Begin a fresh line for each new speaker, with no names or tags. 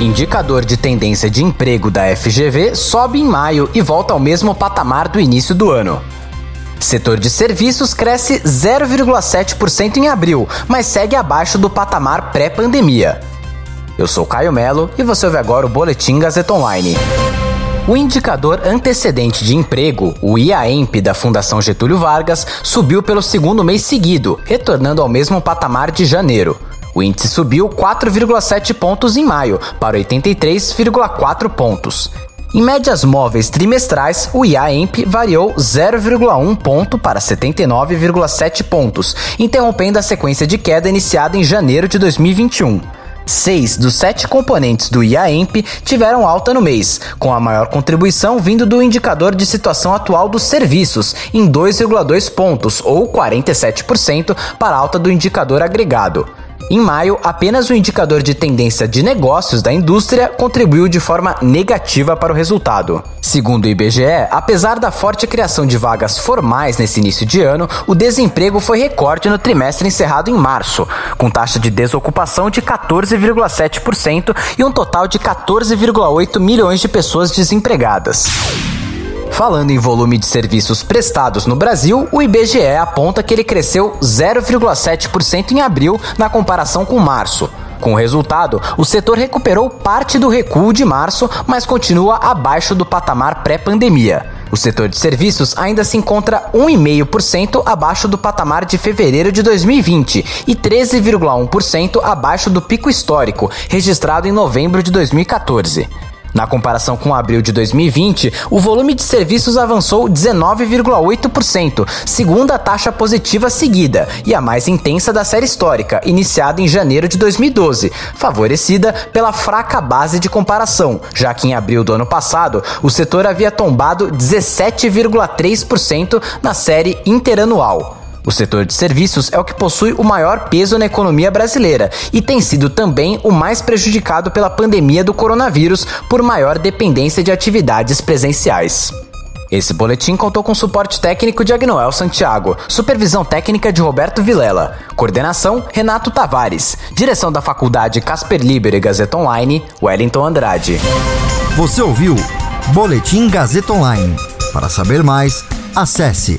Indicador de tendência de emprego da FGV sobe em maio e volta ao mesmo patamar do início do ano. Setor de serviços cresce 0,7% em abril, mas segue abaixo do patamar pré-pandemia. Eu sou Caio Melo e você ouve agora o Boletim Gazeta Online. O indicador antecedente de emprego, o IAEMP da Fundação Getúlio Vargas, subiu pelo segundo mês seguido, retornando ao mesmo patamar de janeiro. O índice subiu 4,7 pontos em maio, para 83,4 pontos. Em médias móveis trimestrais, o IAEMP variou 0,1 ponto para 79,7 pontos, interrompendo a sequência de queda iniciada em janeiro de 2021. Seis dos sete componentes do IAEMP tiveram alta no mês, com a maior contribuição vindo do indicador de situação atual dos serviços, em 2,2 pontos, ou 47%, para alta do indicador agregado. Em maio, apenas o indicador de tendência de negócios da indústria contribuiu de forma negativa para o resultado. Segundo o IBGE, apesar da forte criação de vagas formais nesse início de ano, o desemprego foi recorde no trimestre encerrado em março, com taxa de desocupação de 14,7% e um total de 14,8 milhões de pessoas desempregadas. Falando em volume de serviços prestados no Brasil, o IBGE aponta que ele cresceu 0,7% em abril na comparação com março. Com o resultado, o setor recuperou parte do recuo de março, mas continua abaixo do patamar pré-pandemia. O setor de serviços ainda se encontra 1,5% abaixo do patamar de fevereiro de 2020 e 13,1% abaixo do pico histórico, registrado em novembro de 2014. Na comparação com abril de 2020, o volume de serviços avançou 19,8%, segunda taxa positiva seguida e a mais intensa da série histórica, iniciada em janeiro de 2012, favorecida pela fraca base de comparação, já que em abril do ano passado o setor havia tombado 17,3% na série interanual. O setor de serviços é o que possui o maior peso na economia brasileira e tem sido também o mais prejudicado pela pandemia do coronavírus por maior dependência de atividades presenciais. Esse boletim contou com suporte técnico de Agnoel Santiago, supervisão técnica de Roberto Vilela, coordenação Renato Tavares, direção da Faculdade Casper Liber e Gazeta Online, Wellington Andrade.
Você ouviu Boletim Gazeta Online. Para saber mais, acesse